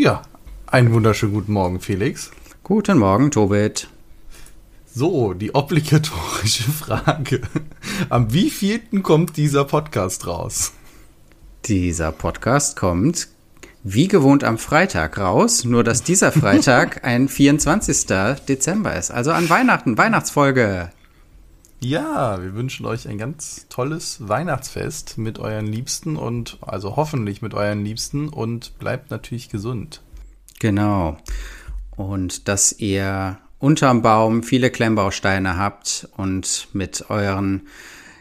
Ja, einen wunderschönen guten Morgen, Felix. Guten Morgen, Tobit. So, die obligatorische Frage. Am wievielten kommt dieser Podcast raus? Dieser Podcast kommt wie gewohnt am Freitag raus, nur dass dieser Freitag ein 24. Dezember ist, also an Weihnachten, Weihnachtsfolge. Ja, wir wünschen euch ein ganz tolles Weihnachtsfest mit euren Liebsten und also hoffentlich mit euren Liebsten und bleibt natürlich gesund. Genau. Und dass ihr unterm Baum viele Klemmbausteine habt und mit euren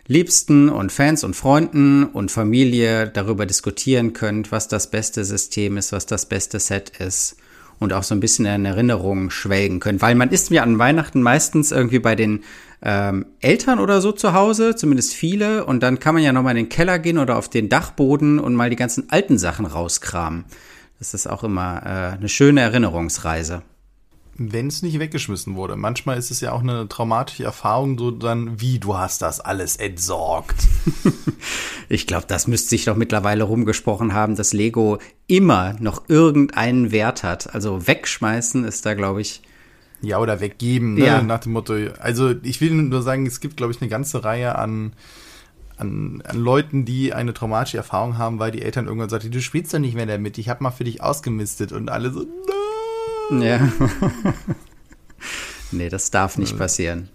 Liebsten und Fans und Freunden und Familie darüber diskutieren könnt, was das beste System ist, was das beste Set ist und auch so ein bisschen in Erinnerungen schwelgen könnt. Weil man ist mir an Weihnachten meistens irgendwie bei den ähm, Eltern oder so zu Hause, zumindest viele, und dann kann man ja nochmal in den Keller gehen oder auf den Dachboden und mal die ganzen alten Sachen rauskramen. Das ist auch immer äh, eine schöne Erinnerungsreise wenn es nicht weggeschmissen wurde. Manchmal ist es ja auch eine traumatische Erfahrung, so dann, wie du hast das alles entsorgt. ich glaube, das müsste sich doch mittlerweile rumgesprochen haben, dass Lego immer noch irgendeinen Wert hat. Also wegschmeißen ist da, glaube ich. Ja, oder weggeben, ne? ja. nach dem Motto. Also ich will nur sagen, es gibt, glaube ich, eine ganze Reihe an, an, an Leuten, die eine traumatische Erfahrung haben, weil die Eltern irgendwann sagten, du spielst doch nicht mehr damit, ich habe mal für dich ausgemistet und alle so, nein. Ja. nee, das darf nicht passieren.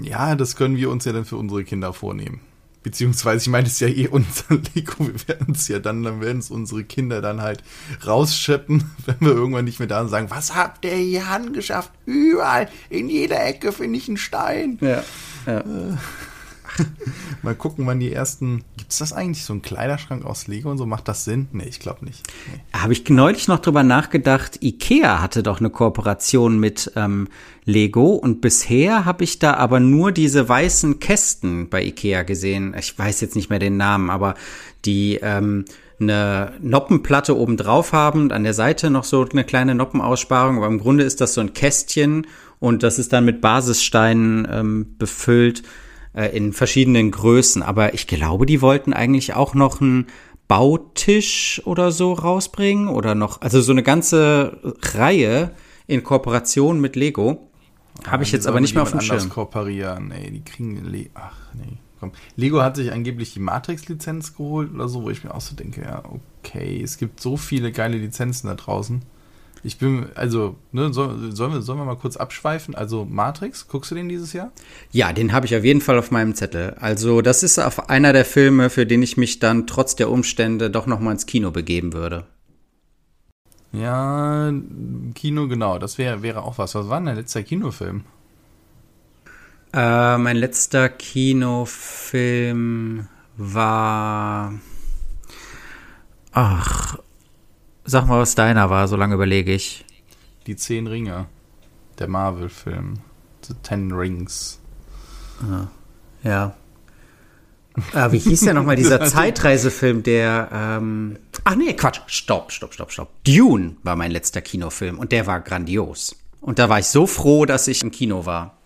Ja, das können wir uns ja dann für unsere Kinder vornehmen. Beziehungsweise, ich meine, es ist ja eh unser Lego. Wir werden es ja dann, dann werden es unsere Kinder dann halt rausscheppen, wenn wir irgendwann nicht mehr da sind und sagen, was habt ihr hier angeschafft? Überall, in jeder Ecke finde ich einen Stein. Ja. ja. Äh. Mal gucken, wann die ersten. Gibt es das eigentlich, so ein Kleiderschrank aus Lego und so? Macht das Sinn? Nee, ich glaube nicht. Nee. Habe ich neulich noch drüber nachgedacht. Ikea hatte doch eine Kooperation mit ähm, Lego und bisher habe ich da aber nur diese weißen Kästen bei Ikea gesehen. Ich weiß jetzt nicht mehr den Namen, aber die ähm, eine Noppenplatte oben drauf haben und an der Seite noch so eine kleine Noppenaussparung. Aber im Grunde ist das so ein Kästchen und das ist dann mit Basissteinen ähm, befüllt äh, in verschiedenen Größen. Aber ich glaube, die wollten eigentlich auch noch einen Bautisch oder so rausbringen oder noch, also so eine ganze Reihe in Kooperation mit Lego. Habe ich jetzt aber nicht mehr auf dem Schirm. kooperieren. Nee, die kriegen Le Ach, nee. Komm. Lego hat sich angeblich die Matrix-Lizenz geholt oder so, wo ich mir auch so denke, ja, okay, es gibt so viele geile Lizenzen da draußen. Ich bin, also, ne, soll, sollen, wir, sollen wir mal kurz abschweifen? Also, Matrix, guckst du den dieses Jahr? Ja, den habe ich auf jeden Fall auf meinem Zettel. Also, das ist auf einer der Filme, für den ich mich dann trotz der Umstände doch noch mal ins Kino begeben würde. Ja, Kino, genau, das wäre wäre auch was. Was war denn dein letzter Kinofilm? Äh, mein letzter Kinofilm war. Ach, Sag mal, was deiner war, so lange überlege ich. Die Zehn Ringe. Der Marvel-Film. The Ten Rings. Ah, ja. Ah, wie hieß der nochmal, dieser Zeitreisefilm, der. Ähm, ach nee, Quatsch. Stopp, stopp, stopp, stopp. Dune war mein letzter Kinofilm und der war grandios. Und da war ich so froh, dass ich im Kino war.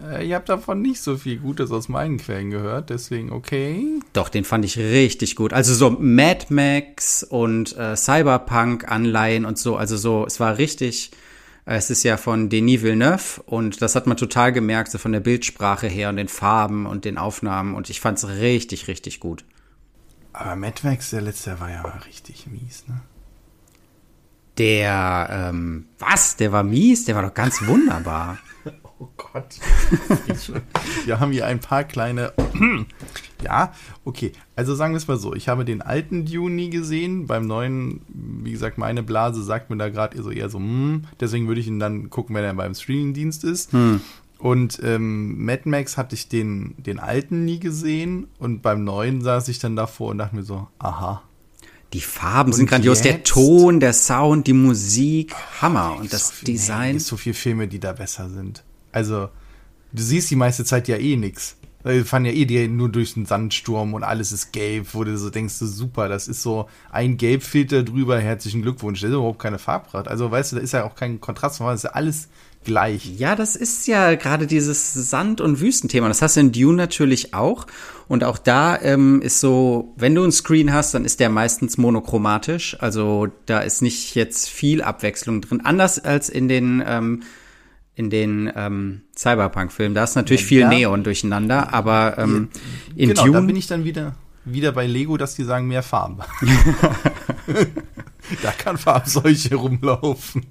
Äh, ihr habt davon nicht so viel Gutes aus meinen Quellen gehört, deswegen okay. Doch, den fand ich richtig gut. Also so Mad Max und äh, Cyberpunk-Anleihen und so. Also so, es war richtig. Äh, es ist ja von Denis Villeneuve und das hat man total gemerkt, so von der Bildsprache her und den Farben und den Aufnahmen. Und ich fand es richtig, richtig gut. Aber Mad Max, der letzte, war ja richtig mies, ne? Der, ähm, was? Der war mies? Der war doch ganz wunderbar. Oh Gott. Wir haben hier ein paar kleine. ja, okay. Also sagen wir es mal so. Ich habe den alten Dune nie gesehen. Beim neuen, wie gesagt, meine Blase sagt mir da gerade so eher so, hm. Deswegen würde ich ihn dann gucken, wenn er beim Streamingdienst ist. Hm. Und ähm, Mad Max hatte ich den, den alten nie gesehen. Und beim neuen saß ich dann davor und dachte mir so, aha. Die Farben und sind grandios, der Ton, der Sound, die Musik, Hammer. Oh, und das so viel, Design. Es gibt so viele Filme, die da besser sind. Also, du siehst die meiste Zeit ja eh nix. Wir fahren ja eh nur durch den Sandsturm und alles ist gelb, wo du so denkst, so super, das ist so ein Gelbfilter drüber, herzlichen Glückwunsch. Das ist überhaupt keine Farbpracht. Also weißt du, da ist ja auch kein Kontrast, das ist ja alles gleich. Ja, das ist ja gerade dieses Sand- und Wüstenthema. Das hast du in Dune natürlich auch. Und auch da ähm, ist so, wenn du einen Screen hast, dann ist der meistens monochromatisch. Also da ist nicht jetzt viel Abwechslung drin. Anders als in den ähm, in den ähm, Cyberpunk-Filmen. Da ist natürlich viel ja. Neon durcheinander, aber ähm, in genau, Dune. da bin ich dann wieder, wieder bei Lego, dass die sagen mehr Farben. da kann Farbseuche rumlaufen.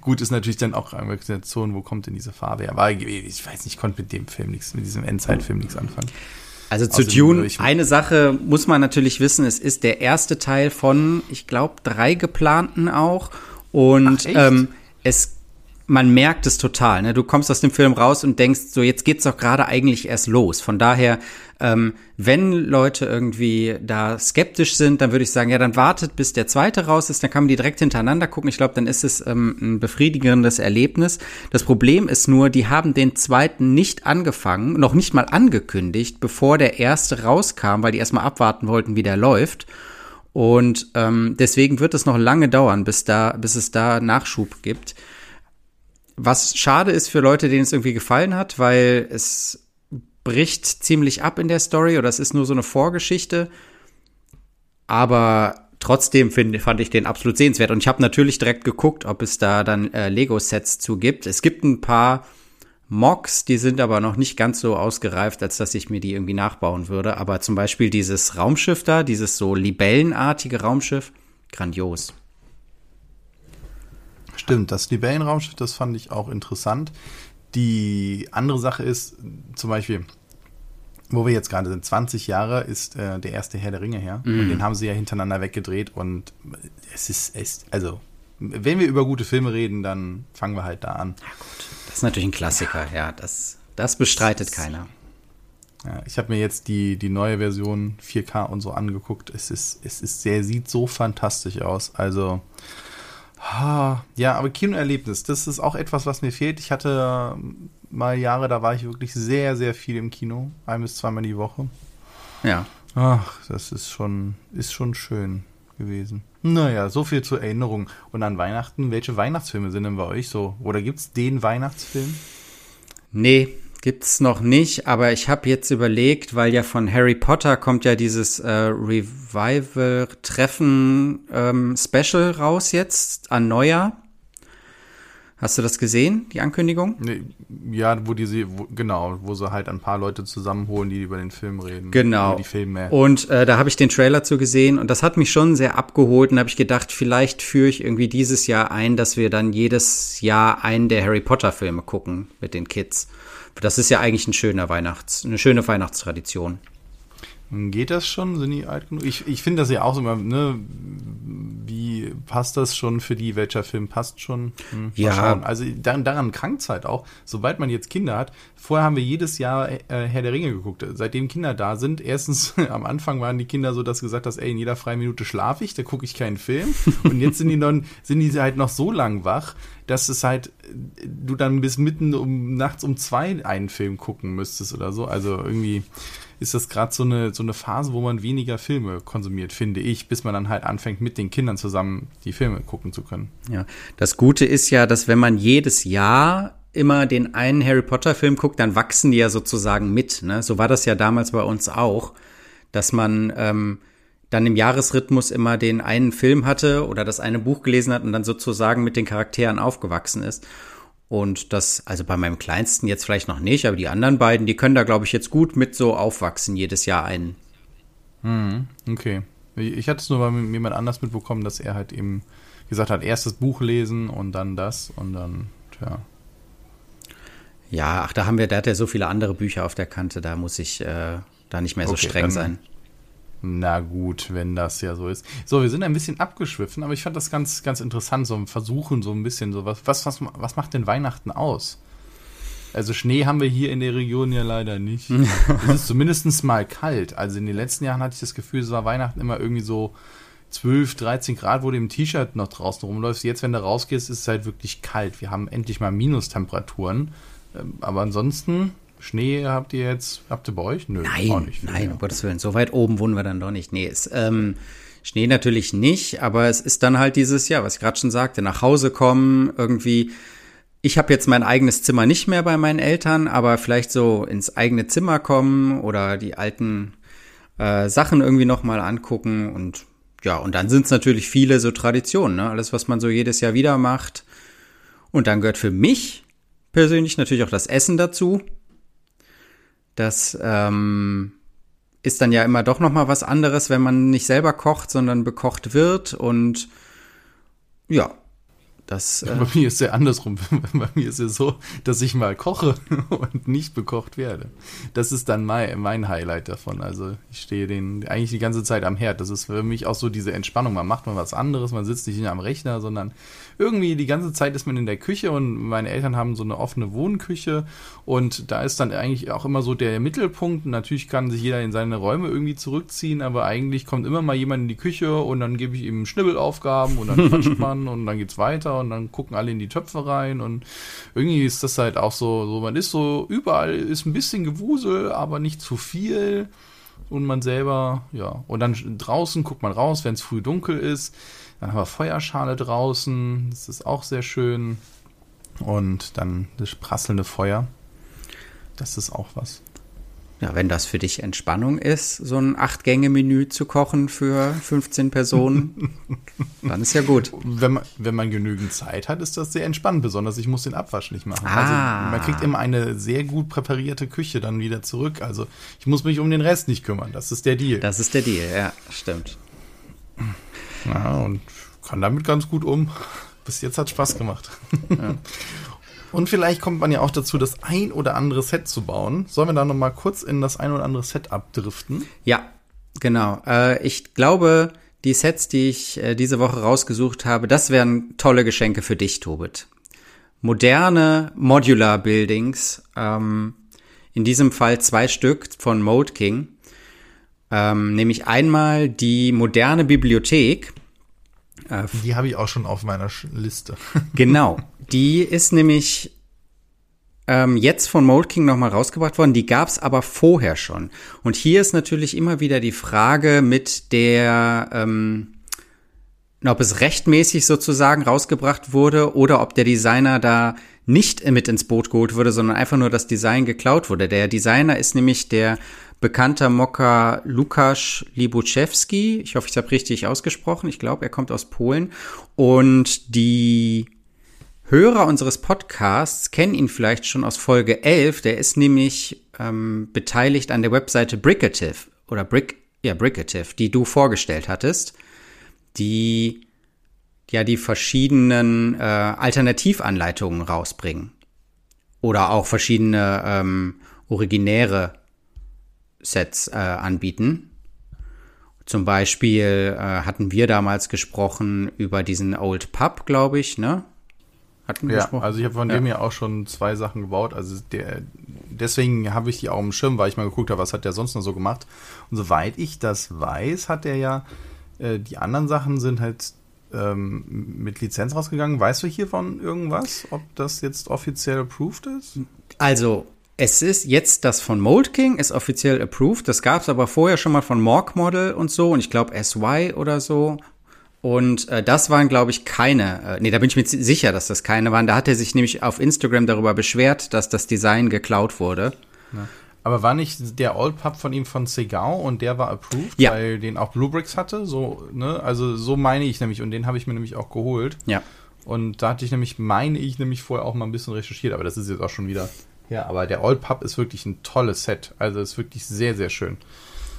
Gut, ist natürlich dann auch Investition, wo kommt denn diese Farbe her? Aber ich weiß nicht, ich konnte mit dem Film nichts, mit diesem Endzeitfilm nichts anfangen. Also zu Dune, eine Sache muss man natürlich wissen, es ist der erste Teil von, ich glaube, drei geplanten auch. Und Ach, ähm, es man merkt es total. Ne? Du kommst aus dem Film raus und denkst, so jetzt geht's doch gerade eigentlich erst los. Von daher, ähm, wenn Leute irgendwie da skeptisch sind, dann würde ich sagen, ja, dann wartet, bis der zweite raus ist, dann kann man die direkt hintereinander gucken. Ich glaube, dann ist es ähm, ein befriedigendes Erlebnis. Das Problem ist nur, die haben den zweiten nicht angefangen, noch nicht mal angekündigt, bevor der erste rauskam, weil die erstmal abwarten wollten, wie der läuft. Und ähm, deswegen wird es noch lange dauern, bis da, bis es da Nachschub gibt. Was schade ist für Leute, denen es irgendwie gefallen hat, weil es bricht ziemlich ab in der Story oder es ist nur so eine Vorgeschichte. Aber trotzdem find, fand ich den absolut sehenswert. Und ich habe natürlich direkt geguckt, ob es da dann äh, Lego-Sets zu gibt. Es gibt ein paar Mocks, die sind aber noch nicht ganz so ausgereift, als dass ich mir die irgendwie nachbauen würde. Aber zum Beispiel dieses Raumschiff da, dieses so libellenartige Raumschiff, grandios. Stimmt, das Libellenraumschiff, das fand ich auch interessant. Die andere Sache ist, zum Beispiel, wo wir jetzt gerade sind, 20 Jahre ist äh, der erste Herr der Ringe her. Mm. Und den haben sie ja hintereinander weggedreht. Und es ist, es, also, wenn wir über gute Filme reden, dann fangen wir halt da an. Ja, gut. Das ist natürlich ein Klassiker, ja. Das, das bestreitet das, keiner. Ja, ich habe mir jetzt die, die neue Version 4K und so angeguckt. Es ist, es ist sehr, sieht so fantastisch aus. Also, ja, aber Kinoerlebnis, das ist auch etwas, was mir fehlt. Ich hatte mal Jahre, da war ich wirklich sehr, sehr viel im Kino. Ein bis zweimal die Woche. Ja. Ach, das ist schon, ist schon schön gewesen. Naja, so viel zur Erinnerung. Und an Weihnachten, welche Weihnachtsfilme sind denn bei euch so? Oder gibt es den Weihnachtsfilm? Nee, Gibt's noch nicht, aber ich habe jetzt überlegt, weil ja von Harry Potter kommt ja dieses äh, Revival-Treffen ähm, Special raus jetzt an Neujahr. Hast du das gesehen, die Ankündigung? Nee, ja, wo die sie, wo, genau, wo sie halt ein paar Leute zusammenholen, die über den Film reden. Genau. Über die Filme. Und äh, da habe ich den Trailer zu gesehen und das hat mich schon sehr abgeholt und habe ich gedacht, vielleicht führe ich irgendwie dieses Jahr ein, dass wir dann jedes Jahr einen der Harry Potter Filme gucken mit den Kids. Das ist ja eigentlich ein schöner Weihnachts, eine schöne Weihnachtstradition. Geht das schon? Sind die alt genug? Ich, ich finde das ja auch so immer, ne? Wie passt das schon für die? Welcher Film passt schon? Hm, ja. Also daran, daran krankt es halt auch. Sobald man jetzt Kinder hat, vorher haben wir jedes Jahr äh, Herr der Ringe geguckt. Seitdem Kinder da sind, erstens am Anfang waren die Kinder so, dass gesagt hast, ey, in jeder freien Minute schlafe ich, da gucke ich keinen Film. Und jetzt sind die dann, sind die halt noch so lang wach, dass es halt, du dann bis mitten um nachts um zwei einen Film gucken müsstest oder so. Also irgendwie ist das gerade so eine, so eine Phase, wo man weniger Filme konsumiert, finde ich, bis man dann halt anfängt, mit den Kindern zusammen die Filme gucken zu können. Ja, das Gute ist ja, dass wenn man jedes Jahr immer den einen Harry Potter Film guckt, dann wachsen die ja sozusagen mit. Ne? So war das ja damals bei uns auch, dass man ähm, dann im Jahresrhythmus immer den einen Film hatte oder das eine Buch gelesen hat und dann sozusagen mit den Charakteren aufgewachsen ist. Und das, also bei meinem Kleinsten jetzt vielleicht noch nicht, aber die anderen beiden, die können da, glaube ich, jetzt gut mit so aufwachsen, jedes Jahr einen. Hm, okay. Ich hatte es nur bei jemand anders mitbekommen, dass er halt eben gesagt hat, erst das Buch lesen und dann das und dann, tja. Ja, ach, da haben wir, da hat er so viele andere Bücher auf der Kante, da muss ich äh, da nicht mehr so okay, streng sein. Na gut, wenn das ja so ist. So, wir sind ein bisschen abgeschwiffen, aber ich fand das ganz, ganz interessant, so ein Versuchen, so ein bisschen so, was, was, was, was macht denn Weihnachten aus? Also Schnee haben wir hier in der Region ja leider nicht. es ist zumindest mal kalt. Also in den letzten Jahren hatte ich das Gefühl, es war Weihnachten immer irgendwie so 12, 13 Grad, wo du im T-Shirt noch draußen rumläufst. Jetzt, wenn du rausgehst, ist es halt wirklich kalt. Wir haben endlich mal Minustemperaturen. Ähm, aber ansonsten Schnee habt ihr jetzt, habt ihr bei euch? Nö, nein, auch nicht. Nein, um Gottes Willen. So weit oben wohnen wir dann doch nicht. Nee, es, ähm, Schnee natürlich nicht, aber es ist dann halt dieses, ja, was ich gerade schon sagte, nach Hause kommen, irgendwie. Ich habe jetzt mein eigenes Zimmer nicht mehr bei meinen Eltern, aber vielleicht so ins eigene Zimmer kommen oder die alten äh, Sachen irgendwie nochmal angucken und ja, und dann sind es natürlich viele so Traditionen, ne? alles, was man so jedes Jahr wieder macht. Und dann gehört für mich persönlich natürlich auch das Essen dazu. Das ähm, ist dann ja immer doch noch mal was anderes, wenn man nicht selber kocht, sondern bekocht wird und ja, das, äh Bei mir ist es ja andersrum. Bei mir ist es so, dass ich mal koche und nicht bekocht werde. Das ist dann mein, mein Highlight davon. Also ich stehe den eigentlich die ganze Zeit am Herd. Das ist für mich auch so diese Entspannung. Man macht mal was anderes, man sitzt nicht am Rechner, sondern irgendwie die ganze Zeit ist man in der Küche und meine Eltern haben so eine offene Wohnküche und da ist dann eigentlich auch immer so der Mittelpunkt. Natürlich kann sich jeder in seine Räume irgendwie zurückziehen, aber eigentlich kommt immer mal jemand in die Küche und dann gebe ich ihm Schnibbelaufgaben und dann quatscht man und dann geht's weiter und dann gucken alle in die Töpfe rein und irgendwie ist das halt auch so, so man ist so überall ist ein bisschen Gewusel, aber nicht zu viel und man selber, ja, und dann draußen guckt man raus, wenn es früh dunkel ist dann haben wir Feuerschale draußen, das ist auch sehr schön. Und dann das prasselnde Feuer. Das ist auch was. Ja, wenn das für dich Entspannung ist, so ein Acht-Gänge-Menü zu kochen für 15 Personen, dann ist ja gut. Wenn man, wenn man genügend Zeit hat, ist das sehr entspannend. Besonders ich muss den Abwasch nicht machen. Also, ah. Also man kriegt immer eine sehr gut präparierte Küche dann wieder zurück. Also ich muss mich um den Rest nicht kümmern. Das ist der Deal. Das ist der Deal, ja, stimmt. Ja, und kann damit ganz gut um. Bis jetzt hat Spaß gemacht. Ja. Und vielleicht kommt man ja auch dazu, das ein oder andere Set zu bauen. Sollen wir da noch mal kurz in das ein oder andere Set abdriften? Ja, genau. Äh, ich glaube, die Sets, die ich äh, diese Woche rausgesucht habe, das wären tolle Geschenke für dich, Tobit. Moderne Modular Buildings, ähm, in diesem Fall zwei Stück von Mode King. Ähm, nämlich einmal die moderne Bibliothek. Äh, die habe ich auch schon auf meiner Liste. genau. Die ist nämlich ähm, jetzt von Mold King nochmal rausgebracht worden. Die gab es aber vorher schon. Und hier ist natürlich immer wieder die Frage mit der, ähm, ob es rechtmäßig sozusagen rausgebracht wurde oder ob der Designer da nicht mit ins Boot geholt wurde, sondern einfach nur das Design geklaut wurde. Der Designer ist nämlich der bekannter Mocker Lukasz Libuczewski. Ich hoffe, ich habe richtig ausgesprochen. Ich glaube, er kommt aus Polen. Und die Hörer unseres Podcasts kennen ihn vielleicht schon aus Folge 11. Der ist nämlich ähm, beteiligt an der Webseite Brickative oder Brick, ja, Brickative, die du vorgestellt hattest, die ja die verschiedenen äh, Alternativanleitungen rausbringen. Oder auch verschiedene ähm, originäre Sets äh, anbieten. Zum Beispiel äh, hatten wir damals gesprochen über diesen Old Pub, glaube ich, ne? Hatten wir ja, gesprochen? also ich habe von ja. dem ja auch schon zwei Sachen gebaut. Also der, deswegen habe ich die auch im Schirm, weil ich mal geguckt habe, was hat der sonst noch so gemacht. Und soweit ich das weiß, hat er ja, äh, die anderen Sachen sind halt ähm, mit Lizenz rausgegangen. Weißt du hiervon irgendwas, ob das jetzt offiziell approved ist? Also es ist jetzt das von Mold King, ist offiziell approved. Das gab es aber vorher schon mal von Morg Model und so und ich glaube SY oder so. Und äh, das waren, glaube ich, keine. Äh, nee, da bin ich mir sicher, dass das keine waren. Da hat er sich nämlich auf Instagram darüber beschwert, dass das Design geklaut wurde. Ja. Aber war nicht der Old Pub von ihm von Segao und der war approved, ja. weil den auch Bluebricks hatte? So, ne? Also so meine ich nämlich und den habe ich mir nämlich auch geholt. Ja. Und da hatte ich nämlich, meine ich nämlich vorher auch mal ein bisschen recherchiert, aber das ist jetzt auch schon wieder ja, aber der Old Pub ist wirklich ein tolles Set. Also ist wirklich sehr, sehr schön.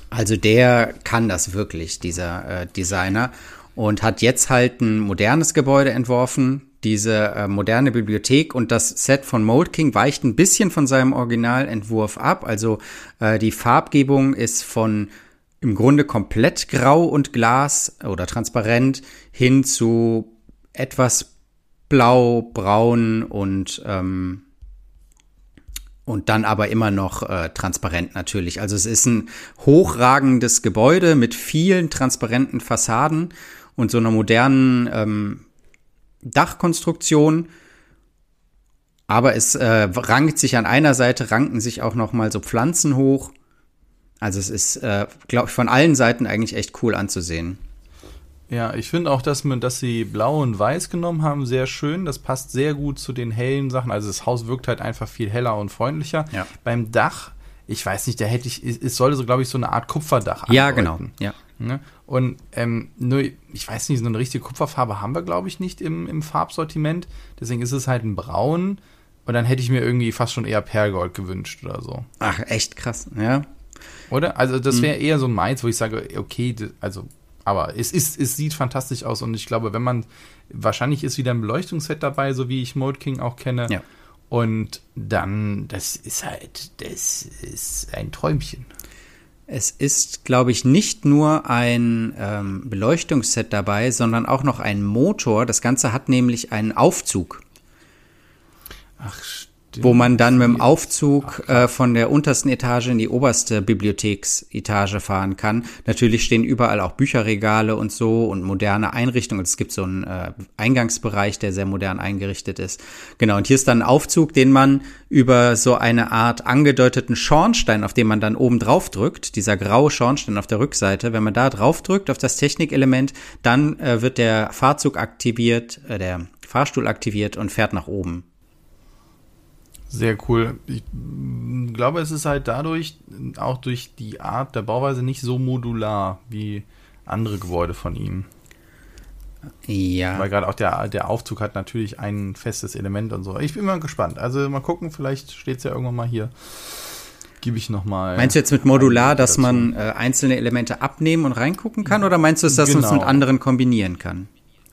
Also der kann das wirklich, dieser äh, Designer. Und hat jetzt halt ein modernes Gebäude entworfen, diese äh, moderne Bibliothek und das Set von Mold King weicht ein bisschen von seinem Originalentwurf ab. Also äh, die Farbgebung ist von im Grunde komplett grau und glas oder transparent hin zu etwas blau, braun und ähm, und dann aber immer noch äh, transparent natürlich. Also es ist ein hochragendes Gebäude mit vielen transparenten Fassaden und so einer modernen ähm, Dachkonstruktion. Aber es äh, rankt sich an einer Seite, ranken sich auch noch mal so Pflanzen hoch. Also es ist, äh, glaube ich, von allen Seiten eigentlich echt cool anzusehen. Ja, ich finde auch, dass, man, dass sie blau und weiß genommen haben, sehr schön. Das passt sehr gut zu den hellen Sachen. Also das Haus wirkt halt einfach viel heller und freundlicher. Ja. Beim Dach, ich weiß nicht, da hätte ich, es sollte so, glaube ich, so eine Art Kupferdach Ja, genau. Ja. Ne? Und ähm, nur, ich weiß nicht, so eine richtige Kupferfarbe haben wir, glaube ich, nicht im, im Farbsortiment. Deswegen ist es halt ein Braun. Und dann hätte ich mir irgendwie fast schon eher Perlgold gewünscht oder so. Ach, echt krass, ja. Oder? Also das wäre eher so ein Mainz, wo ich sage, okay, also, aber es ist, es sieht fantastisch aus und ich glaube, wenn man, wahrscheinlich ist wieder ein Beleuchtungsset dabei, so wie ich Mode King auch kenne. Ja. Und dann, das ist halt, das ist ein Träumchen. Es ist, glaube ich, nicht nur ein ähm, Beleuchtungsset dabei, sondern auch noch ein Motor. Das Ganze hat nämlich einen Aufzug, Ach, stimmt. Wo man dann mit dem Aufzug äh, von der untersten Etage in die oberste Bibliotheksetage fahren kann. Natürlich stehen überall auch Bücherregale und so und moderne Einrichtungen. Es gibt so einen äh, Eingangsbereich, der sehr modern eingerichtet ist. Genau, und hier ist dann ein Aufzug, den man über so eine Art angedeuteten Schornstein, auf den man dann oben drauf drückt, dieser graue Schornstein auf der Rückseite, wenn man da drauf drückt, auf das Technikelement, dann äh, wird der Fahrzug aktiviert, äh, der Fahrstuhl aktiviert und fährt nach oben. Sehr cool. Ich glaube, es ist halt dadurch, auch durch die Art der Bauweise, nicht so modular wie andere Gebäude von ihm. Ja. Weil gerade auch der, der Aufzug hat natürlich ein festes Element und so. Ich bin mal gespannt. Also mal gucken, vielleicht steht es ja irgendwann mal hier. Gebe ich nochmal. Meinst du jetzt mit modular, dass man äh, einzelne Elemente abnehmen und reingucken kann? Oder meinst du, dass man es Genau. mit anderen kombinieren kann?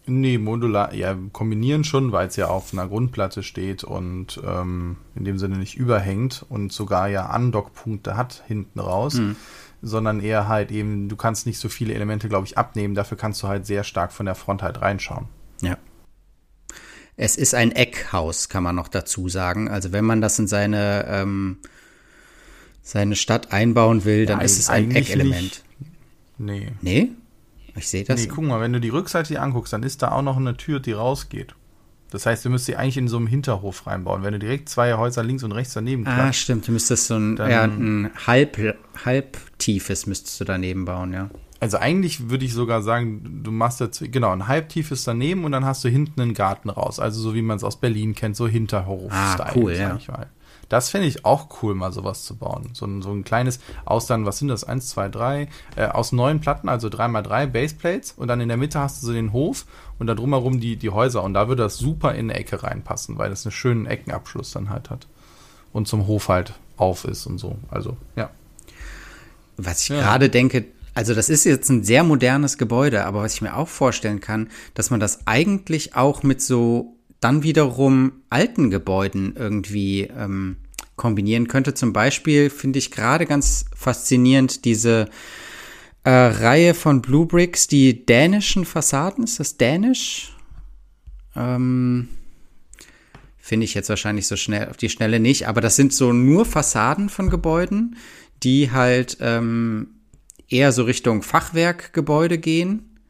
Nee, modular, ja, kombinieren schon, weil es ja auf einer Grundplatte steht und ähm, in dem Sinne nicht überhängt und sogar ja Andockpunkte hat hinten raus, sondern eher halt eben, du kannst nicht so viele Elemente, glaube ich, abnehmen, dafür kannst du halt sehr stark von der Front halt reinschauen. Ja. Es ist ein Eckhaus, kann man noch dazu sagen. Also wenn man das in seine, ähm, seine Stadt einbauen will, dann Ja, ist es ein Eckelement. nicht. Nee. Nee? Ich sehe das. Nee, guck mal, wenn du die Rückseite dir anguckst, dann ist da auch noch eine Tür, die rausgeht. Das heißt, du müsst sie eigentlich in so einem Hinterhof reinbauen. Wenn du direkt zwei Häuser links und rechts daneben ah, klatscht, stimmt. Du müsstest so ein, ja, ein halb, halbtiefes müsstest du daneben bauen, ja. Also eigentlich würde ich sogar sagen, du machst jetzt, genau, ein halbtiefes daneben und dann hast du hinten einen Garten raus. Also so wie man es aus Berlin kennt, so Hinterhof-Style. Ah, cool, ja. ich mal. Das fände ich auch cool, mal sowas zu bauen. So ein, so ein kleines, aus dann, was sind das? Eins, zwei, drei, äh, aus neun Platten, also drei mal drei Baseplates und dann in der Mitte hast du so den Hof und da drumherum die, die Häuser und da würde das super in eine Ecke reinpassen, weil das einen schönen Eckenabschluss dann halt hat. Und zum Hof halt auf ist und so. Also, ja. Was ich Ja. gerade denke, also das ist jetzt ein sehr modernes Gebäude, aber was ich mir auch vorstellen kann, dass man das eigentlich auch mit so dann wiederum alten Gebäuden irgendwie ähm, kombinieren könnte. Zum Beispiel finde ich gerade ganz faszinierend diese äh, Reihe von Blue Bricks, die dänischen Fassaden. Ist das dänisch? Ähm, Finde ich jetzt wahrscheinlich so schnell auf die Schnelle nicht, aber das sind so nur Fassaden von Gebäuden, die halt ähm, eher so Richtung Fachwerkgebäude gehen.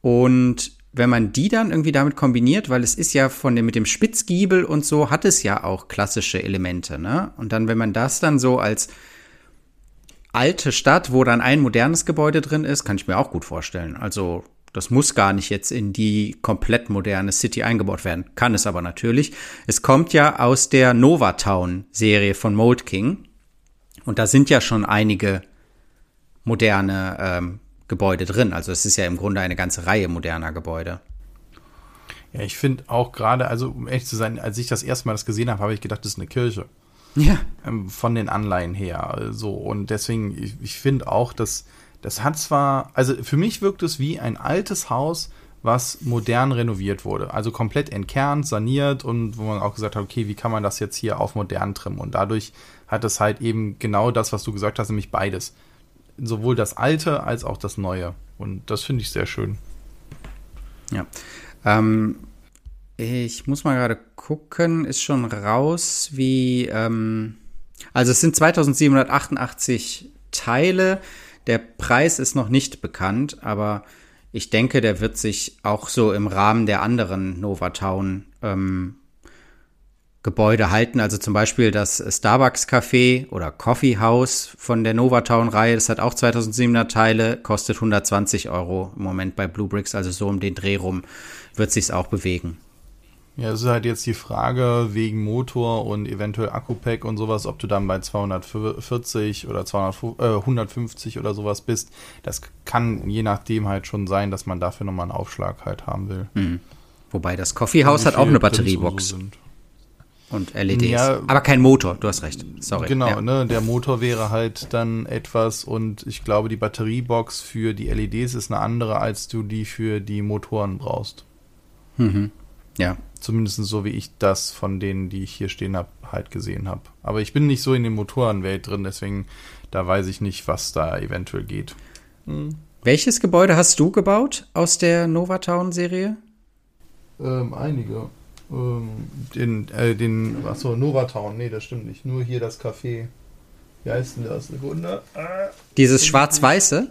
Und wenn man die dann irgendwie damit kombiniert, weil es ist ja von dem mit dem Spitzgiebel und so, hat es ja auch klassische Elemente, ne? Und dann, wenn man das dann so als alte Stadt, wo dann ein modernes Gebäude drin ist, kann ich mir auch gut vorstellen. Also das muss gar nicht jetzt in die komplett moderne City eingebaut werden. Kann es aber natürlich. Es kommt ja aus der Novatown-Serie von Mold King. Und da sind ja schon einige moderne ähm, Gebäude drin. Also es ist ja im Grunde eine ganze Reihe moderner Gebäude. Ja, ich finde auch gerade, also um ehrlich zu sein, als ich das erste Mal das gesehen habe, habe ich gedacht, das ist eine Kirche. Ja. ähm, von den Anleihen her. So, und deswegen, ich, ich finde auch, dass das hat zwar, also für mich wirkt es wie ein altes Haus, was modern renoviert wurde. Also komplett entkernt, saniert und wo man auch gesagt hat, okay, wie kann man das jetzt hier auf modern trimmen? Und dadurch hat es halt eben genau das, was du gesagt hast, nämlich beides. Sowohl das Alte als auch das Neue. Und das finde ich sehr schön. Ja. Ähm, ich muss mal gerade gucken, ist schon raus, wie. Ähm, also es sind 2788 Teile. Der Preis ist noch nicht bekannt, aber ich denke, der wird sich auch so im Rahmen der anderen Novatown ähm, Gebäude halten. Also zum Beispiel das Starbucks Café oder Coffee House von der Novatown Reihe. Das hat auch 2700 Teile, kostet 120 Euro im Moment bei Blue Bricks. Also so um den Dreh rum wird sich's auch bewegen. Ja, es ist halt jetzt die Frage wegen Motor und eventuell Akku-Pack und sowas, ob du dann bei 240 oder 200, äh, 150 oder sowas bist. Das kann je nachdem halt schon sein, dass man dafür nochmal einen Aufschlag halt haben will. Mhm. Wobei das Coffeehouse hat auch eine Batteriebox. So und LEDs. Ja, Aber kein Motor, du hast recht. Sorry. Genau, ja. ne, der Motor wäre halt dann etwas und ich glaube, die Batteriebox für die LEDs ist eine andere, als du die für die Motoren brauchst. Mhm. Ja. Zumindest so wie ich das von denen, die ich hier stehen habe, halt gesehen habe. Aber ich bin nicht so in der Motorenwelt drin, deswegen da weiß ich nicht, was da eventuell geht. Hm. Welches Gebäude hast du gebaut aus der Novatown-Serie? Ähm, einige. Ähm, den, äh, den, achso, Novatown, nee, das stimmt nicht. Nur hier das Café. Wie heißt denn das? Sekunde. Ah, Dieses schwarz-weiße?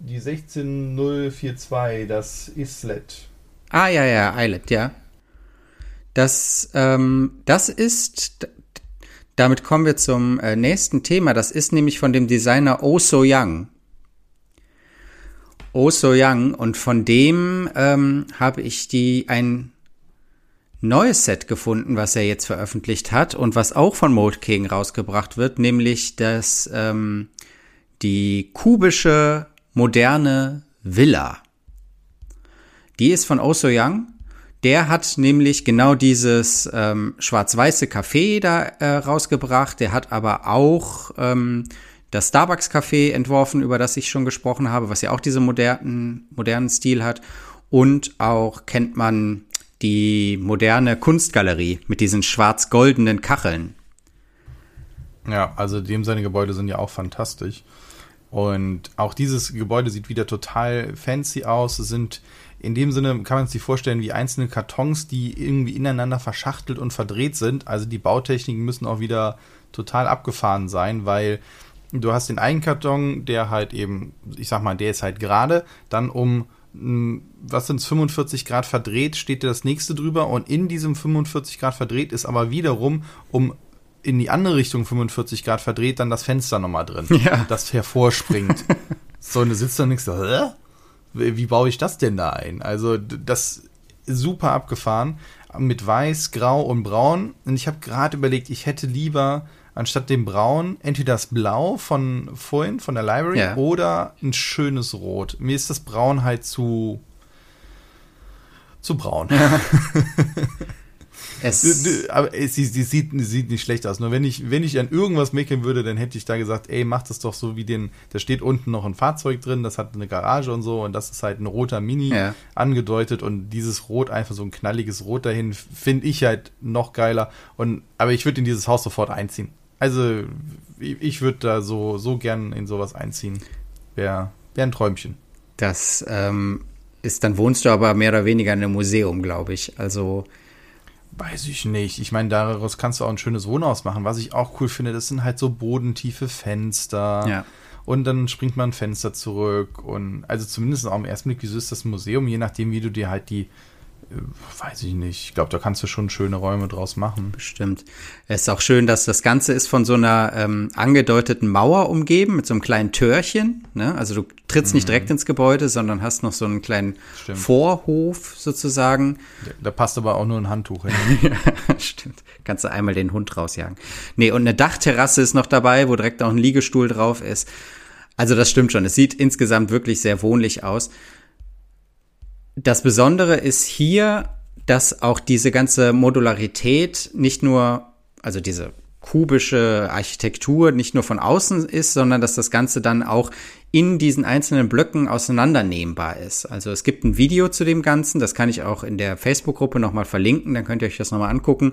Die 16042, das Islet. Ah, ja, ja, Islet, ja. Das, ähm, das ist, damit kommen wir zum äh, nächsten Thema. Das ist nämlich von dem Designer Oh So Young. Oh So Young. Und von dem ähm, habe ich die ein neues Set gefunden, was er jetzt veröffentlicht hat und was auch von Mode King rausgebracht wird, nämlich das ähm, die kubische moderne Villa. Die ist von Oh So Young. Der hat nämlich genau dieses ähm, schwarz-weiße Café da äh, rausgebracht. Der hat aber auch ähm, das Starbucks Café entworfen, über das ich schon gesprochen habe, was ja auch diesen modernen, modernen Stil hat. Und auch kennt man die moderne Kunstgalerie mit diesen schwarz-goldenen Kacheln. Ja, also dem seine Gebäude sind ja auch fantastisch. Und auch dieses Gebäude sieht wieder total fancy aus. Es sind in dem Sinne kann man sich vorstellen wie einzelne Kartons, die irgendwie ineinander verschachtelt und verdreht sind. Also die Bautechniken müssen auch wieder total abgefahren sein, weil du hast den einen Karton, der halt eben, ich sag mal, der ist halt gerade, dann um was sind 45 Grad verdreht, steht dir das nächste drüber und in diesem 45 Grad verdreht ist aber wiederum um in die andere Richtung 45 Grad verdreht dann das Fenster nochmal drin, ja. das hervorspringt. so, und du sitzt da und denkst so, hä? Wie baue ich das denn da ein? Also das super abgefahren mit Weiß, Grau und Braun. Und ich habe gerade überlegt, ich hätte lieber anstatt dem Braun entweder das Blau von vorhin, von der Library, ja. oder ein schönes Rot. Mir ist das Braun halt zu zu braun. Ja. Es aber sie, sie, sieht, sieht nicht schlecht aus. Nur wenn ich, wenn ich an irgendwas meckern würde, dann hätte ich da gesagt, ey, mach das doch so wie den, da steht unten noch ein Fahrzeug drin, das hat eine Garage und so und das ist halt ein roter Mini ja. angedeutet und dieses Rot, einfach so ein knalliges Rot dahin, finde ich halt noch geiler. Und, aber ich würde in dieses Haus sofort einziehen. Also ich würde da so, so gern in sowas einziehen. Wäre wär ein Träumchen. Das ähm, ist, dann wohnst du aber mehr oder weniger in einem Museum, glaube ich. Also. Weiß ich nicht. Ich meine, daraus kannst du auch ein schönes Wohnhaus machen. Was ich auch cool finde, das sind halt so bodentiefe Fenster. Ja. Und dann springt man ein Fenster zurück. Und also zumindest auch im ersten Blick, wieso ist das Museum, je nachdem, wie du dir halt die weiß ich nicht. Ich glaube, da kannst du schon schöne Räume draus machen. Bestimmt. Es ist auch schön, dass das Ganze ist von so einer ähm, angedeuteten Mauer umgeben mit so einem kleinen Türchen. Ne? Also du trittst mhm. nicht direkt ins Gebäude, sondern hast noch so einen kleinen Stimmt. Vorhof sozusagen. Da, da, passt aber auch nur ein Handtuch hin. ja, stimmt. Kannst du einmal den Hund rausjagen. Nee, und eine Dachterrasse ist noch dabei, wo direkt auch ein Liegestuhl drauf ist. Also das stimmt schon. Es sieht insgesamt wirklich sehr wohnlich aus. Das Besondere ist hier, dass auch diese ganze Modularität nicht nur, also diese kubische Architektur nicht nur von außen ist, sondern dass das Ganze dann auch in diesen einzelnen Blöcken auseinandernehmbar ist. Also es gibt ein Video zu dem Ganzen, das kann ich auch in der Facebook-Gruppe nochmal verlinken, dann könnt ihr euch das nochmal angucken,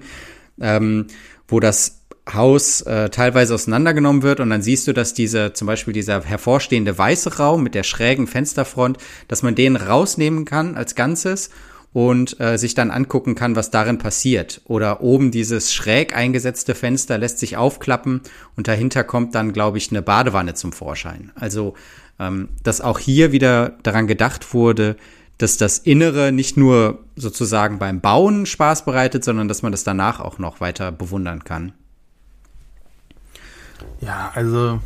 ähm, wo das Haus äh, teilweise auseinandergenommen wird und dann siehst du, dass diese, zum Beispiel dieser hervorstehende weiße Raum mit der schrägen Fensterfront, dass man den rausnehmen kann als Ganzes und äh, sich dann angucken kann, was darin passiert. Oder oben dieses schräg eingesetzte Fenster lässt sich aufklappen und dahinter kommt dann, glaube ich, eine Badewanne zum Vorschein. Also, ähm, dass auch hier wieder daran gedacht wurde, dass das Innere nicht nur sozusagen beim Bauen Spaß bereitet, sondern dass man das danach auch noch weiter bewundern kann. Ja, also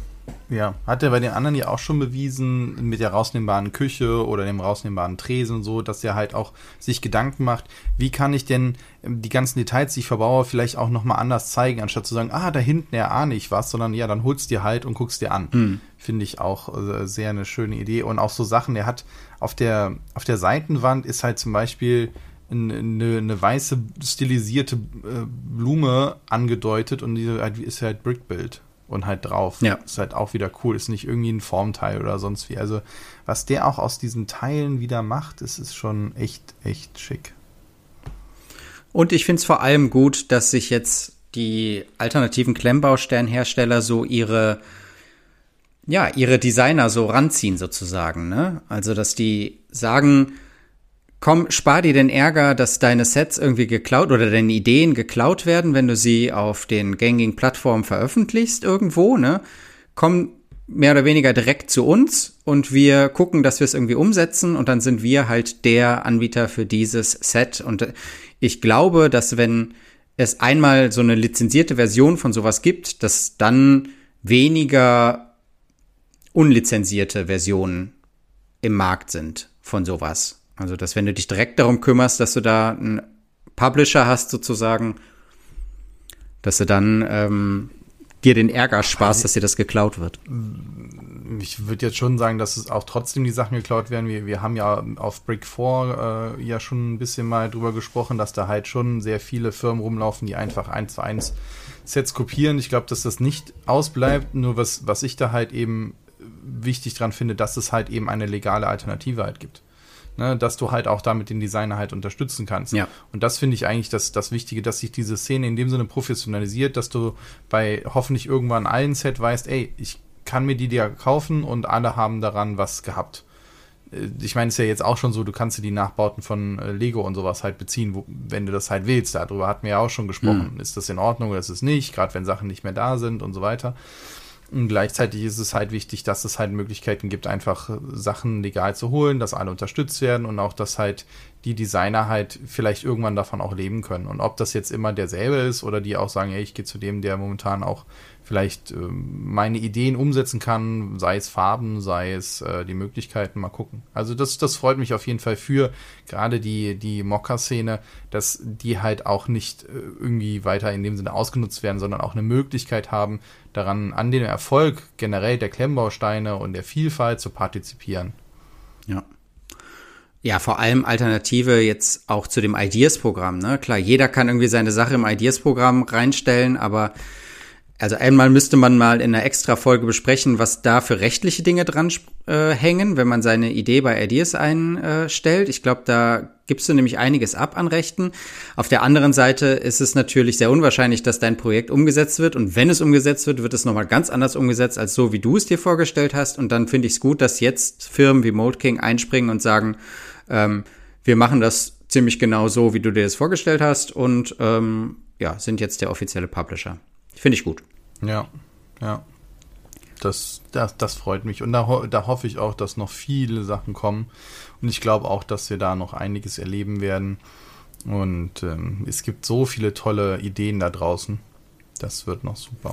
ja, hat er bei den anderen ja auch schon bewiesen, mit der rausnehmbaren Küche oder dem rausnehmbaren Tresen und so, dass er halt auch sich Gedanken macht, wie kann ich denn ähm, die ganzen Details, die ich verbaue, vielleicht auch nochmal anders zeigen, anstatt zu sagen, ah, da hinten ja ahne ich was, sondern ja, dann holst dir halt und guckst dir an. Mhm. Finde ich auch äh, sehr eine schöne Idee. Und auch so Sachen, er hat auf der, auf der Seitenwand ist halt zum Beispiel eine, eine weiße stilisierte äh, Blume angedeutet und die ist halt Brickbuild und halt drauf. Ja. Ist halt auch wieder cool. Ist nicht irgendwie ein Formteil oder sonst wie. Also, was der auch aus diesen Teilen wieder macht, ist, ist schon echt, echt schick. Und ich finde es vor allem gut, dass sich jetzt die alternativen Klemmbausteinhersteller so ihre, ja, ihre Designer so ranziehen sozusagen, ne? Also, dass die sagen, Komm, spar dir den Ärger, dass deine Sets irgendwie geklaut oder deine Ideen geklaut werden, wenn du sie auf den gängigen Plattformen veröffentlichst irgendwo, ne? Komm mehr oder weniger direkt zu uns und wir gucken, dass wir es irgendwie umsetzen und dann sind wir halt der Anbieter für dieses Set und ich glaube, dass wenn es einmal so eine lizenzierte Version von sowas gibt, dass dann weniger unlizenzierte Versionen im Markt sind von sowas. Also, dass wenn du dich direkt darum kümmerst, dass du da einen Publisher hast, sozusagen, dass du dann ähm, dir den Ärger sparst, dass dir das geklaut wird. Ich würde jetzt schon sagen, dass es auch trotzdem die Sachen geklaut werden. Wir, wir haben ja auf Brick 4 äh, ja schon ein bisschen mal drüber gesprochen, dass da halt schon sehr viele Firmen rumlaufen, die einfach eins zu eins Sets kopieren. Ich glaube, dass das nicht ausbleibt. Nur was, was ich da halt eben wichtig dran finde, dass es halt eben eine legale Alternative halt gibt ne, dass du halt auch damit den Designer halt unterstützen kannst. Ja. Und das finde ich eigentlich das, das Wichtige, dass sich diese Szene in dem Sinne professionalisiert, dass du bei hoffentlich irgendwann allen Set weißt, ey, ich kann mir die dir kaufen und alle haben daran was gehabt. Äh, ich meine, es ist ja jetzt auch schon so, du kannst dir die Nachbauten von äh, Lego und sowas halt beziehen, wo, wenn du das halt willst. Darüber hatten wir ja auch schon gesprochen. Mhm. Ist das in Ordnung oder ist es nicht? Gerade wenn Sachen nicht mehr da sind und so weiter. Und gleichzeitig ist es halt wichtig, dass es halt Möglichkeiten gibt, einfach Sachen legal zu holen, dass alle unterstützt werden und auch, dass halt die Designer halt vielleicht irgendwann davon auch leben können. Und ob das jetzt immer derselbe ist oder die auch sagen, ey, ich gehe zu dem, der momentan auch vielleicht äh, meine Ideen umsetzen kann, sei es Farben, sei es äh, die Möglichkeiten, mal gucken. Also das, das freut mich auf jeden Fall für gerade die, die Mokka-Szene, dass die halt auch nicht äh, irgendwie weiter in dem Sinne ausgenutzt werden, sondern auch eine Möglichkeit haben, daran, an dem Erfolg generell der Klemmbausteine und der Vielfalt zu partizipieren. Ja. Ja, vor allem Alternative jetzt auch zu dem Ideas-Programm. Ne? Klar, jeder kann irgendwie seine Sache im Ideas-Programm reinstellen, aber also einmal müsste man mal in einer extra Folge besprechen, was da für rechtliche Dinge dran äh, hängen, wenn man seine Idee bei Ideas einstellt. Ich glaube, da gibst du nämlich einiges ab an Rechten. Auf der anderen Seite ist es natürlich sehr unwahrscheinlich, dass dein Projekt umgesetzt wird. Und wenn es umgesetzt wird, wird es nochmal ganz anders umgesetzt, als so, wie du es dir vorgestellt hast. Und dann finde ich es gut, dass jetzt Firmen wie Mold King einspringen und sagen, ähm, wir machen das ziemlich genau so, wie du dir das vorgestellt hast und ähm, ja, sind jetzt der offizielle Publisher. Finde ich gut. Ja, ja. Das, das, das freut mich. Und da, da hoffe ich auch, dass noch viele Sachen kommen. Und ich glaube auch, dass wir da noch einiges erleben werden. Und ähm, es gibt so viele tolle Ideen da draußen. Das wird noch super.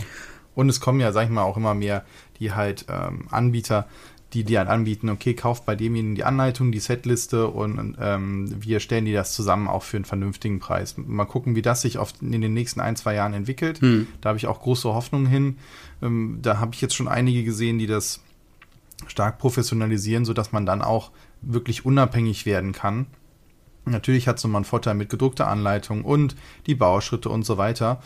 Und es kommen ja, sag ich mal, auch immer mehr, die halt ähm, Anbieter die dir halt anbieten, okay, kauft bei demjenigen die Anleitung, die Setliste und ähm, wir stellen dir das zusammen auch für einen vernünftigen Preis. Mal gucken, wie das sich oft in den nächsten ein, zwei Jahren entwickelt. Hm. Da habe ich auch große Hoffnungen hin. Ähm, da habe ich jetzt schon einige gesehen, die das stark professionalisieren, sodass man dann auch wirklich unabhängig werden kann. Natürlich hat so mal einen Vorteil mit gedruckter Anleitung und die Bauschritte und so weiter.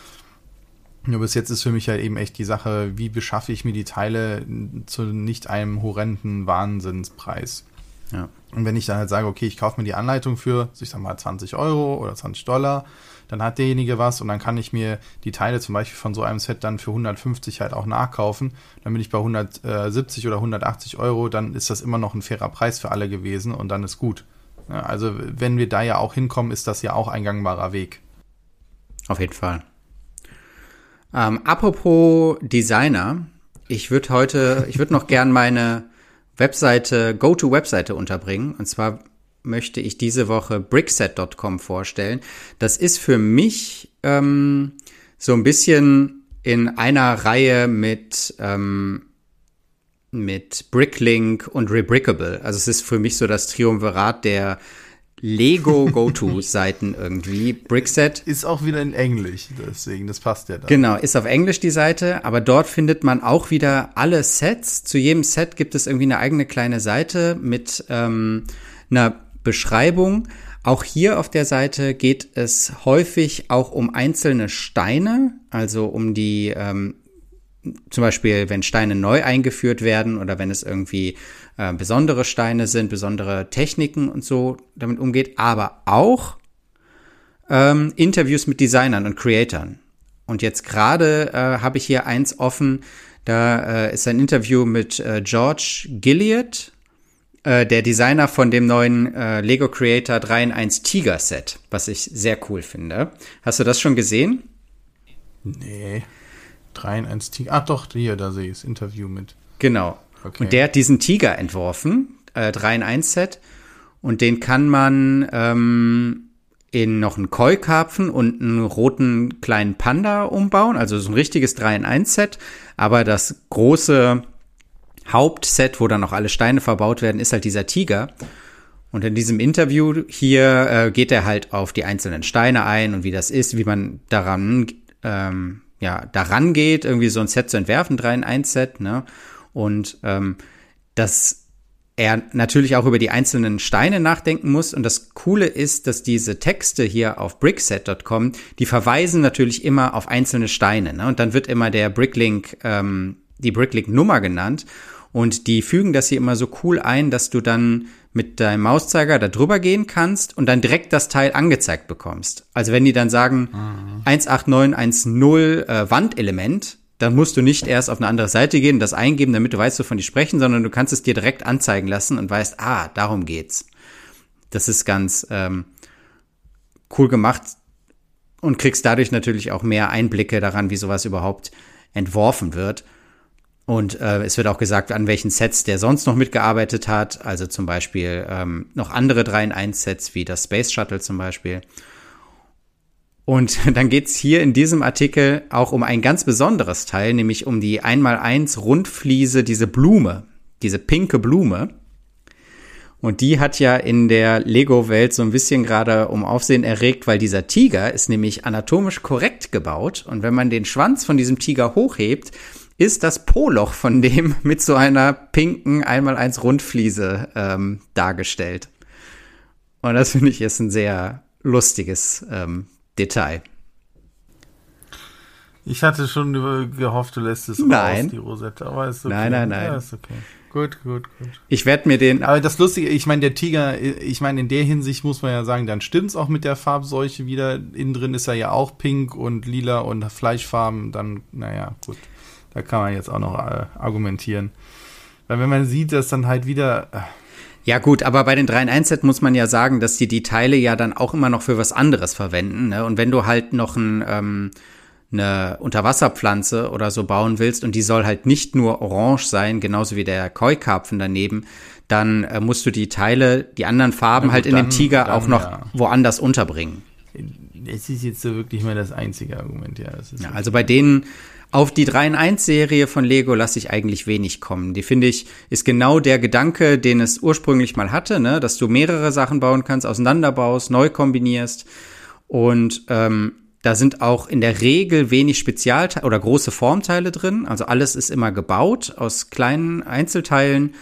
Nur bis jetzt ist für mich halt eben echt die Sache, wie beschaffe ich mir die Teile zu nicht einem horrenden Wahnsinnspreis. Ja. Und wenn ich dann halt sage, okay, ich kaufe mir die Anleitung für, ich sag mal, 20 Euro oder 20 Dollar, dann hat derjenige was und dann kann ich mir die Teile zum Beispiel von so einem Set dann für 150 halt auch nachkaufen. Dann bin ich bei 170 oder 180 Euro, dann ist das immer noch ein fairer Preis für alle gewesen und dann ist gut. Also wenn wir da ja auch hinkommen, ist das ja auch ein gangbarer Weg. Auf jeden Fall. Ähm, apropos Designer, ich würde heute, ich würde noch gern meine Webseite, Go-To-Webseite unterbringen. Und zwar möchte ich diese Woche brickset.com vorstellen. Das ist für mich ähm, so ein bisschen in einer Reihe mit ähm, mit Bricklink und Rebrickable. Also es ist für mich so das Triumvirat der Lego Go-To-Seiten irgendwie. Brickset. Ist auch wieder in Englisch, deswegen, das passt ja da. Genau, ist auf Englisch die Seite, aber dort findet man auch wieder alle Sets. Zu jedem Set gibt es irgendwie eine eigene kleine Seite mit ähm, einer Beschreibung. Auch hier auf der Seite geht es häufig auch um einzelne Steine, also um die ähm, zum Beispiel, wenn Steine neu eingeführt werden oder wenn es irgendwie äh, besondere Steine sind, besondere Techniken und so damit umgeht, aber auch ähm, Interviews mit Designern und Creatoren. Und jetzt gerade äh, habe ich hier eins offen, da äh, ist ein Interview mit äh, George Gilliard, äh, der Designer von dem neuen äh, Lego Creator 3 in 1 Tiger Set, was ich sehr cool finde. Hast du das schon gesehen? Nee. 3 in 1 Tiger. Ach doch, hier, da sehe ich das Interview mit. Genau. Okay. Und der hat diesen Tiger entworfen, äh, 3 in 1 Set. Und den kann man ähm, in noch einen Koi-Karpfen und einen roten kleinen Panda umbauen. Also so ein richtiges 3 in 1 Set. Aber das große Hauptset, wo dann noch alle Steine verbaut werden, ist halt dieser Tiger. Und in diesem Interview hier äh, geht er halt auf die einzelnen Steine ein und wie das ist, wie man daran ähm, ja, daran geht, irgendwie so ein Set zu entwerfen, 3 in 1 Set, ne? Und ähm, dass er natürlich auch über die einzelnen Steine nachdenken muss. Und das Coole ist, dass diese Texte hier auf brickset.com, die verweisen natürlich immer auf einzelne Steine. Ne? Und dann wird immer der Bricklink, ähm, die Bricklink-Nummer genannt. Und die fügen das hier immer so cool ein, dass du dann mit deinem Mauszeiger da drüber gehen kannst und dann direkt das Teil angezeigt bekommst. Also wenn die dann sagen mhm. 18910 äh, Wandelement, dann musst du nicht erst auf eine andere Seite gehen, das eingeben, damit du weißt, wovon die sprechen, sondern du kannst es dir direkt anzeigen lassen und weißt, ah, darum geht's. Das ist ganz ähm, cool gemacht und kriegst dadurch natürlich auch mehr Einblicke daran, wie sowas überhaupt entworfen wird. Und äh, es wird auch gesagt, an welchen Sets der sonst noch mitgearbeitet hat. Also zum Beispiel ähm, noch andere 3 in 1 Sets wie das Space Shuttle zum Beispiel. Und dann geht's hier in diesem Artikel auch um ein ganz besonderes Teil, nämlich um die 1x1 Rundfliese, diese Blume, diese pinke Blume. Und die hat ja in der Lego-Welt so ein bisschen gerade um Aufsehen erregt, weil dieser Tiger ist nämlich anatomisch korrekt gebaut. Und wenn man den Schwanz von diesem Tiger hochhebt, ist das Poloch von dem mit so einer pinken 1x1 Rundfliese ähm, dargestellt. Und das finde ich ist ein sehr lustiges ähm, Detail. Ich hatte schon gehofft, du lässt es nein. raus, die Rosette, aber ist okay. Nein, nein, nein. Ja, ist okay. Gut, gut, gut. Ich werde mir den. Aber das Lustige, ich meine, der Tiger, ich meine, in der Hinsicht muss man ja sagen, dann stimmt's auch mit der Farbseuche wieder. Innen drin ist er ja auch pink und lila und Fleischfarben. Dann, naja, gut. Da kann man jetzt auch noch äh, argumentieren. Weil wenn man sieht, dass dann halt wieder. Äh, ja gut, aber bei den 3 in 1 Set muss man ja sagen, dass die die Teile ja dann auch immer noch für was anderes verwenden. Ne? Und wenn du halt noch ein, ähm, eine Unterwasserpflanze oder so bauen willst und die soll halt nicht nur orange sein, genauso wie der Koi-Karpfen daneben, dann äh, musst du die Teile, die anderen Farben gut, halt in dann, dem Tiger dann, auch noch ja. woanders unterbringen. Es ist jetzt so wirklich mal das einzige Argument, ja. ja also bei denen auf die 3 in 1 Serie von Lego lasse ich eigentlich wenig kommen. Die finde ich, ist genau der Gedanke, den es ursprünglich mal hatte, ne? dass du mehrere Sachen bauen kannst, auseinanderbaust, neu kombinierst. Und ähm, da sind auch in der Regel wenig Spezialteile oder große Formteile drin. Also alles ist immer gebaut aus kleinen Einzelteilen.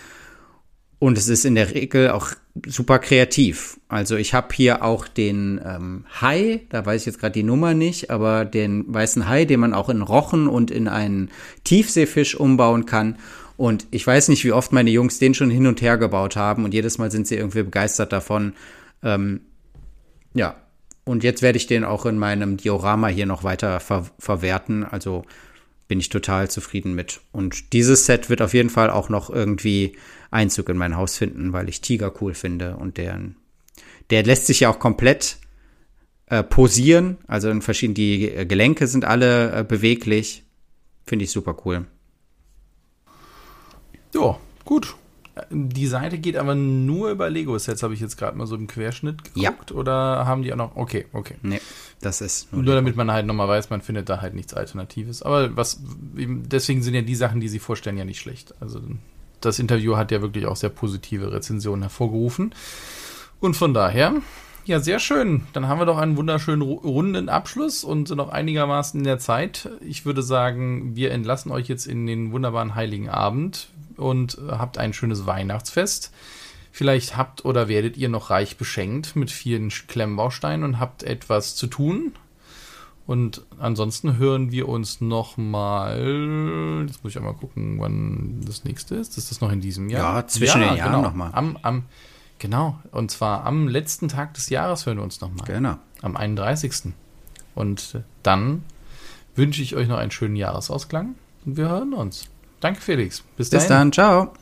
Und es ist in der Regel auch super kreativ. Also ich habe hier auch den ähm, Hai, da weiß ich jetzt gerade die Nummer nicht, aber den weißen Hai, den man auch in Rochen und in einen Tiefseefisch umbauen kann. Und ich weiß nicht, wie oft meine Jungs den schon hin und her gebaut haben und jedes Mal sind sie irgendwie begeistert davon. Ähm, ja, und jetzt werde ich den auch in meinem Diorama hier noch weiter ver verwerten. Also bin ich total zufrieden mit. Und dieses Set wird auf jeden Fall auch noch irgendwie Einzug in mein Haus finden, weil ich Tiger cool finde und der, der lässt sich ja auch komplett äh, posieren. Also in verschiedenen, die Gelenke sind alle äh, beweglich. Finde ich super cool. Ja, gut. Die Seite geht aber nur über Lego-Sets, habe ich jetzt gerade mal so im Querschnitt geguckt. Ja. Oder haben die auch noch. Okay, okay. Nee, das ist. Nur, nur damit man halt nochmal weiß, man findet da halt nichts Alternatives. Aber was. Deswegen sind ja die Sachen, die sie vorstellen, ja nicht schlecht. Also das Interview hat ja wirklich auch sehr positive Rezensionen hervorgerufen. Und von daher, ja, sehr schön. Dann haben wir doch einen wunderschönen runden Abschluss und sind noch einigermaßen in der Zeit. Ich würde sagen, wir entlassen euch jetzt in den wunderbaren Heiligen Abend und habt ein schönes Weihnachtsfest. Vielleicht habt oder werdet ihr noch reich beschenkt mit vielen Klemmbausteinen und habt etwas zu tun. Und ansonsten hören wir uns noch mal. Jetzt muss ich einmal gucken, wann das nächste ist. Ist das noch in diesem Jahr? Ja, zwischen ja, den Jahren genau. nochmal. Am, am, genau. Und zwar am letzten Tag des Jahres hören wir uns nochmal. Genau. Am 31. Und dann wünsche ich euch noch einen schönen Jahresausklang und wir hören uns. Danke, Felix. Bis, Bis dann. Ciao.